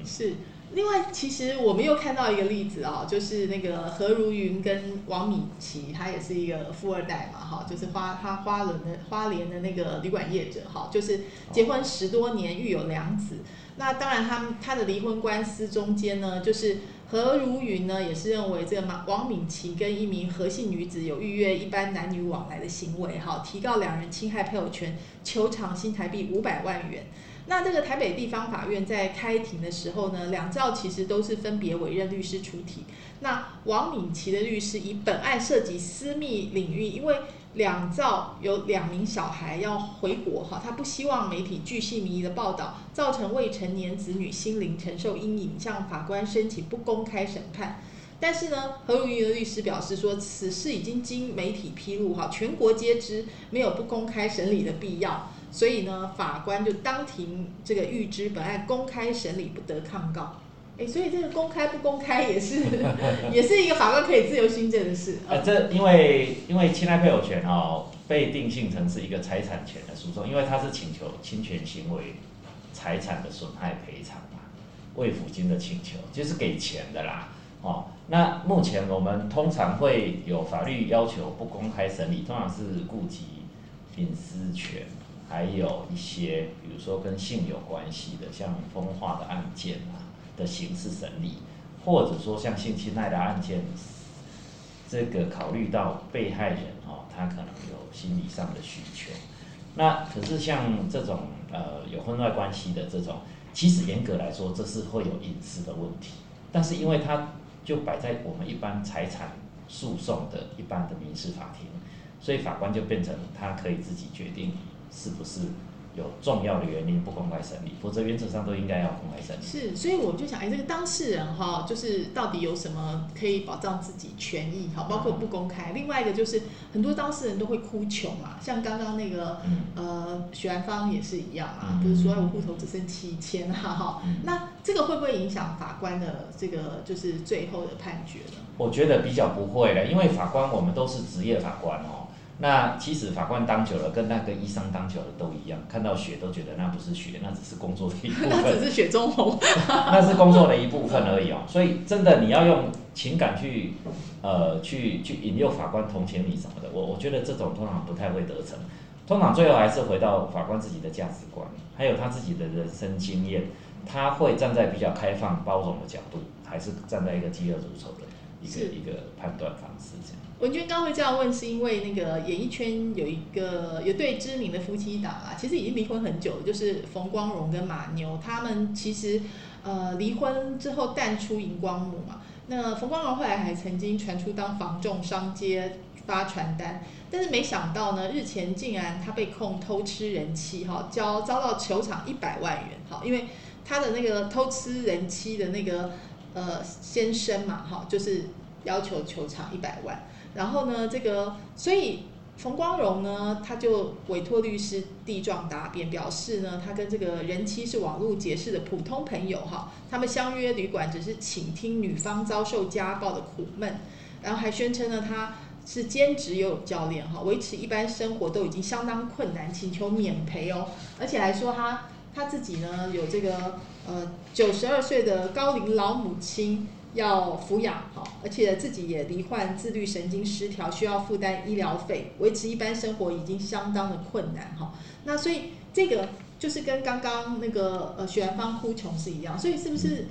嗯、是，另外其实我们又看到一个例子啊，就是那个何如云跟王米奇，他也是一个富二代嘛，哈，就是花他花轮的花莲的那个旅馆业者，哈，就是结婚十多年育有两子。那当然，他他的离婚官司中间呢，就是何如云呢，也是认为这个马王敏琪跟一名何姓女子有预约一般男女往来的行为，哈，提告两人侵害配偶权，求偿新台币五百万元。那这个台北地方法院在开庭的时候呢，两造其实都是分别委任律师出庭。那王敏琪的律师以本案涉及私密领域，因为两造有两名小孩要回国哈，他不希望媒体巨细靡遗的报道，造成未成年子女心灵承受阴影，向法官申请不公开审判。但是呢，何如云的律师表示说，此事已经经媒体披露哈，全国皆知，没有不公开审理的必要。所以呢，法官就当庭这个预知本案公开审理不得抗告。哎，所以这个公开不公开也是 [LAUGHS] 也是一个法官可以自由行政的事。呃，这因为因为侵害配偶权哦，被定性成是一个财产权的诉讼，因为它是请求侵权行为财产的损害赔偿嘛，慰抚金的请求就是给钱的啦。哦，那目前我们通常会有法律要求不公开审理，通常是顾及隐私权。还有一些，比如说跟性有关系的，像风化的案件啊的刑事审理，或者说像性侵害的案件，这个考虑到被害人哦，他可能有心理上的需求。那可是像这种呃有婚外关系的这种，其实严格来说这是会有隐私的问题，但是因为它就摆在我们一般财产诉讼的一般的民事法庭，所以法官就变成他可以自己决定。是不是有重要的原因不公开审理？否则原则上都应该要公开审理。是，所以我就想，哎，这个当事人哈，就是到底有什么可以保障自己权益？哈，包括不公开。另外一个就是很多当事人都会哭穷嘛，像刚刚那个呃许兰芳也是一样嘛，就是说我户头只剩七千哈哈。[LAUGHS] 那这个会不会影响法官的这个就是最后的判决呢？我觉得比较不会了，因为法官我们都是职业法官哦。那其实法官当久了，跟那个医生当久了都一样，看到血都觉得那不是血，那只是工作的一部分。[LAUGHS] 那只是血中红。[LAUGHS] 那是工作的一部分而已哦。所以真的你要用情感去，呃，去去引诱法官同情你什么的，我我觉得这种通常不太会得逞。通常最后还是回到法官自己的价值观，还有他自己的人生经验，他会站在比较开放包容的角度，还是站在一个饥饿如仇的一个一个判断方式这样。文娟刚会这样问，是因为那个演艺圈有一个有对知名的夫妻档啊，其实已经离婚很久了，就是冯光荣跟马牛，他们其实呃离婚之后淡出荧光幕嘛。那冯光荣后来还曾经传出当房仲商街发传单，但是没想到呢，日前竟然他被控偷吃人妻哈，交遭到球场一百万元哈，因为他的那个偷吃人妻的那个呃先生嘛哈，就是要求球场一百万。然后呢，这个所以冯光荣呢，他就委托律师递状答辩，表示呢，他跟这个人妻是网络结识的普通朋友哈，他们相约旅馆，只是倾听女方遭受家暴的苦闷，然后还宣称呢，他是兼职游泳教练哈，维持一般生活都已经相当困难，请求免赔哦，而且还说他他自己呢有这个呃九十二岁的高龄老母亲。要抚养哈，而且自己也罹患自律神经失调，需要负担医疗费，维持一般生活已经相当的困难哈。那所以这个就是跟刚刚那个呃许兰芳哭穷是一样，所以是不是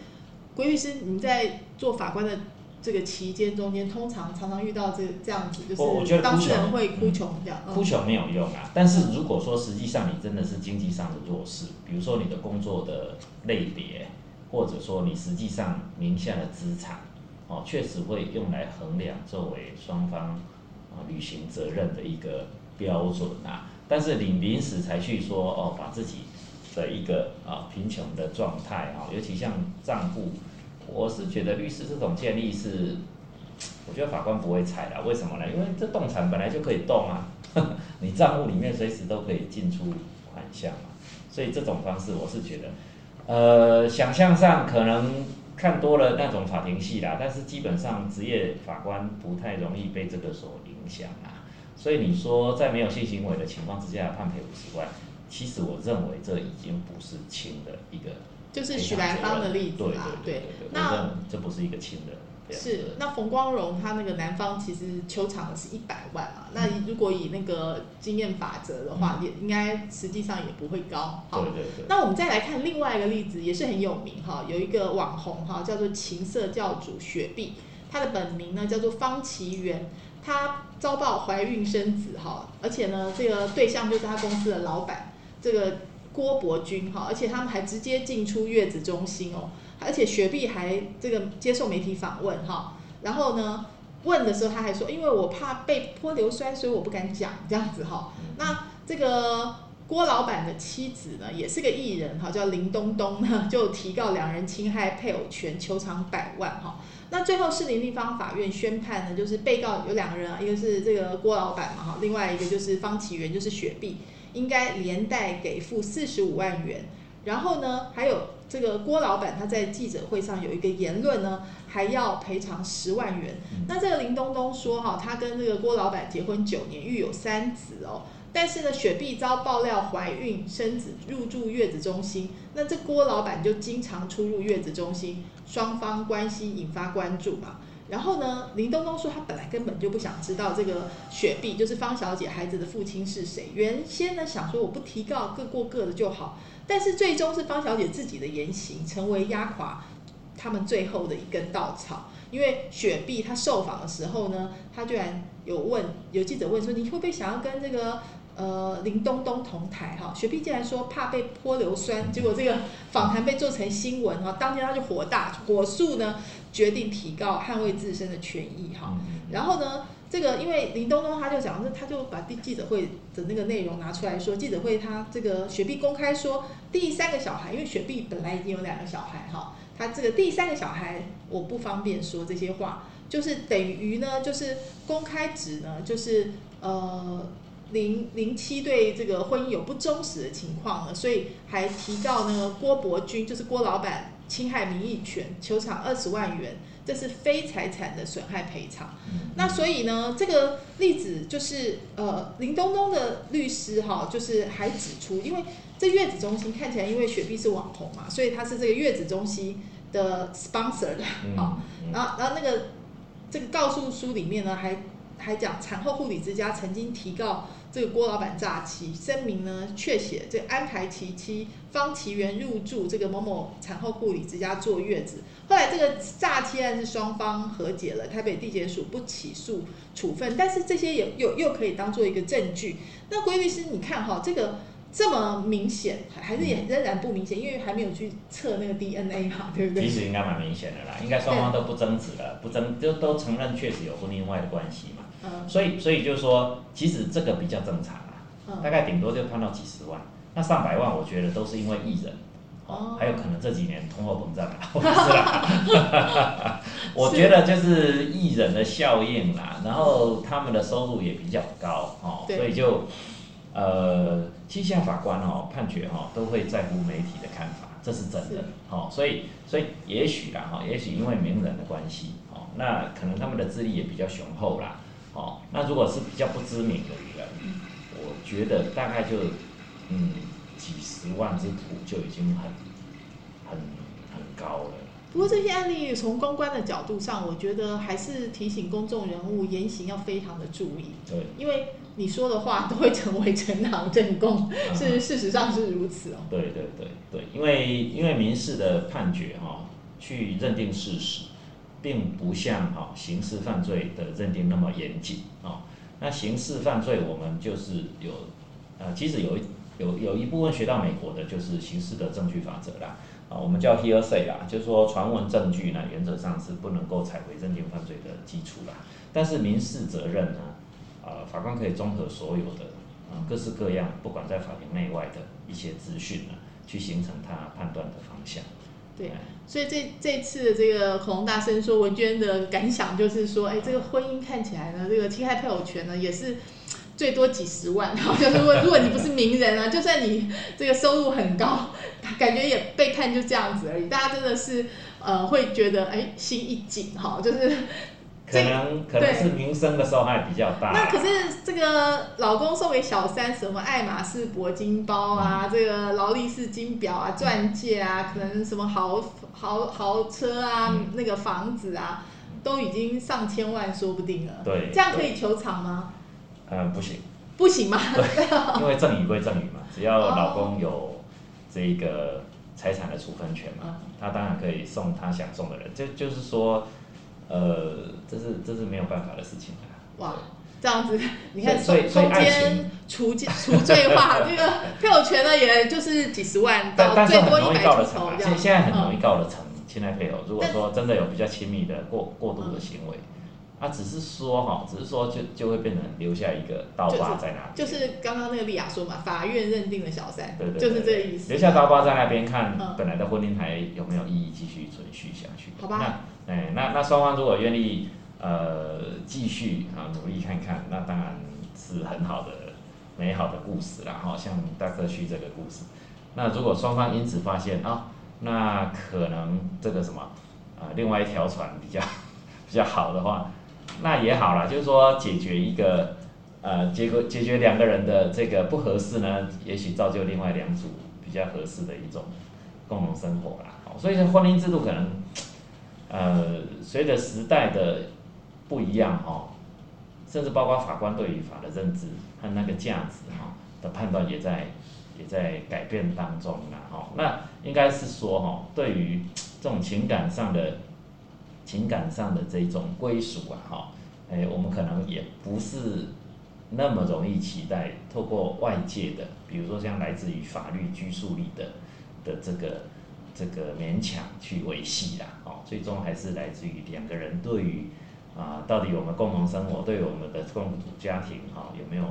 规律师你在做法官的这个期间中间，通常常常遇到这这样子，就是当事人会哭穷这样。哭穷没有用啊，但是如果说实际上你真的是经济上的弱势，比如说你的工作的类别。或者说你实际上名下的资产，哦，确实会用来衡量作为双方啊履行责任的一个标准啊。但是你临时才去说哦，把自己的一个啊贫穷的状态啊，尤其像账户，我是觉得律师这种建议是，我觉得法官不会采的。为什么呢？因为这动产本来就可以动啊，[LAUGHS] 你账户里面随时都可以进出款项嘛，所以这种方式我是觉得。呃，想象上可能看多了那种法庭戏啦，但是基本上职业法官不太容易被这个所影响啊。所以你说在没有性行为的情况之下判赔五十万，其实我认为这已经不是轻的一个。就是许兰芳的例子对对对对，那这不是一个轻的是，那冯光荣他那个男方其实求偿的是一百万嘛，那如果以那个经验法则的话，也应该实际上也不会高。对对对。那我们再来看另外一个例子，也是很有名哈，有一个网红哈，叫做情色教主雪碧，他的本名呢叫做方奇源，他遭报怀孕生子哈，而且呢这个对象就是他公司的老板这个郭伯君哈，而且他们还直接进出月子中心哦。而且雪碧还这个接受媒体访问哈，然后呢问的时候他还说，因为我怕被泼硫酸，所以我不敢讲这样子哈。那这个郭老板的妻子呢，也是个艺人哈，叫林东东呢，[LAUGHS] 就提告两人侵害配偶权，求偿百万哈。那最后士林地方法院宣判呢，就是被告有两个人啊，一个是这个郭老板嘛哈，另外一个就是方启源，就是雪碧，应该连带给付四十五万元。然后呢，还有这个郭老板他在记者会上有一个言论呢，还要赔偿十万元。那这个林东东说哈，他跟这个郭老板结婚九年，育有三子哦。但是呢，雪碧遭爆料怀孕生子，入住月子中心。那这郭老板就经常出入月子中心，双方关系引发关注嘛。然后呢，林东东说他本来根本就不想知道这个雪碧就是方小姐孩子的父亲是谁。原先呢想说我不提告，各过各的就好。但是最终是方小姐自己的言行成为压垮他们最后的一根稻草，因为雪碧她受访的时候呢，她居然有问有记者问说你会不会想要跟这个呃林东东同台哈？雪碧竟然说怕被泼硫酸，结果这个访谈被做成新闻哈，当天他就火大，火速呢决定提高捍卫自身的权益哈，然后呢？这个因为林东东他就讲，那他就把记记者会的那个内容拿出来说，记者会他这个雪碧公开说第三个小孩，因为雪碧本来已经有两个小孩哈，他这个第三个小孩我不方便说这些话，就是等于呢就是公开指呢就是呃零零七对这个婚姻有不忠实的情况了，所以还提告那个郭伯君就是郭老板侵害名誉权，求偿二十万元。这是非财产的损害赔偿。那所以呢，这个例子就是呃，林东东的律师哈，就是还指出，因为这月子中心看起来，因为雪碧是网红嘛，所以他是这个月子中心的 sponsor 的啊。然后，然后那个这个告诉书里面呢，还还讲产后护理之家曾经提告。这个郭老板诈欺，声明呢确写这安排其妻方奇源入住这个某某产后护理之家坐月子，后来这个诈欺案是双方和解了，台北地检署不起诉处分，但是这些也又又可以当做一个证据。那郭律师，你看哈，这个这么明显，还是也仍然不明显，因为还没有去测那个 DNA 哈，对不对？其实应该蛮明显的啦，应该双方都不争执了，不争就都承认确实有婚姻外的关系嘛。所以，所以就是说，其实这个比较正常啊，大概顶多就判到几十万，那上百万，我觉得都是因为艺人，哦，还有可能这几年通货膨胀啊，[LAUGHS] 不是啦，[LAUGHS] 我觉得就是艺人的效应啦，然后他们的收入也比较高，哦，所以就，呃，其实法官哦判决哦都会在乎媒体的看法，这是真的，哦，所以，所以也许啦，哈，也许因为名人的关系，哦，那可能他们的资历也比较雄厚啦。哦，那如果是比较不知名的人，我觉得大概就嗯几十万之图就已经很很很高了。不过这些案例从公关的角度上，我觉得还是提醒公众人物言行要非常的注意。对，因为你说的话都会成为呈堂证供，是事实上是如此哦。对对对对，因为因为民事的判决哈，去认定事实。并不像哈刑事犯罪的认定那么严谨啊。那刑事犯罪我们就是有，呃，即使有一有有一部分学到美国的就是刑事的证据法则啦，啊，我们叫 hearsay 啦，就是说传闻证据呢原则上是不能够采为认定犯罪的基础啦。但是民事责任呢，呃，法官可以综合所有的啊各式各样，不管在法庭内外的一些资讯呢，去形成他判断的方向。对，所以这这次的这个恐龙大声说文娟的感想就是说，哎，这个婚姻看起来呢，这个侵害配偶权呢，也是最多几十万，然后就是如果如果你不是名人啊，就算你这个收入很高，感觉也被看就这样子而已。大家真的是呃会觉得哎心一紧哈，就是。可能可能是名声的受害比较大。那可是这个老公送给小三什么爱马仕铂金包啊，这个劳力士金表啊，钻戒啊，可能什么豪豪豪车啊，那个房子啊，都已经上千万，说不定了。对，这样可以求偿吗？嗯，不行。不行吗？[LAUGHS] 因为赠与归赠与嘛，只要老公有这个财产的处分权嘛，他当然可以送他想送的人。就就是说，呃，这是这是没有办法的事情哇，这样子，你看中间除除罪化，[LAUGHS] 这个配偶权呢，也就是几十万到最多一百出头现现在很容易告得成亲爱配偶。如果说真的有比较亲密的过过度的行为。啊，只是说哈，只是说就就会变成留下一个刀疤在那。就是刚刚那个丽亚说嘛，法院认定了小三，对对，就是这个意思。留下刀疤在那边，看本来的婚姻还有没有意义继续存续下去。好吧。那哎，那那双方如果愿意呃继续啊努力看看，那当然是很好的美好的故事啦。哈，像大科区这个故事。那如果双方因此发现啊，那可能这个什么啊，另外一条船比较 [LAUGHS] 比较好的话。那也好啦，就是说解决一个，呃，结果解决两个人的这个不合适呢，也许造就另外两组比较合适的一种共同生活啦。所以婚姻制度可能，呃，随着时代的不一样哈，甚至包括法官对于法的认知和那个价值哈的判断也在也在改变当中啦。哈，那应该是说哈，对于这种情感上的。情感上的这种归属啊，哈，哎，我们可能也不是那么容易期待透过外界的，比如说像来自于法律拘束力的的这个这个勉强去维系啦，哦，最终还是来自于两个人对于啊，到底我们共同生活，对我们的共同家庭哈，有没有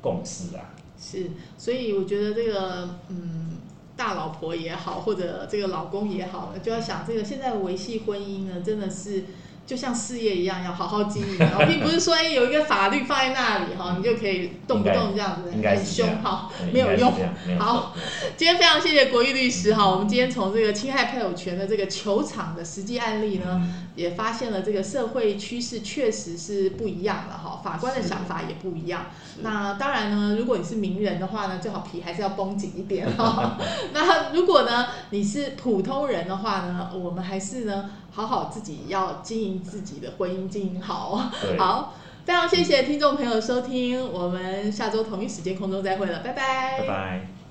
共识啊？是，所以我觉得这个，嗯。大老婆也好，或者这个老公也好，就要想这个现在维系婚姻呢，真的是。就像事业一样，要好好经营，[LAUGHS] 并不是说哎有一个法律放在那里哈，你就可以动不动这样子很凶哈，没有用。好，今天非常谢谢国玉律师哈，我们今天从这个侵害配偶权的这个球场的实际案例呢，也发现了这个社会趋势确实是不一样了哈，法官的想法也不一样。那当然呢，如果你是名人的话呢，最好皮还是要绷紧一点哈。[LAUGHS] [LAUGHS] 那如果呢你是普通人的话呢，我们还是呢。好好自己要经营自己的婚姻，经营好。好，非常谢谢听众朋友收听，我们下周同一时间空中再会了，拜拜。拜拜。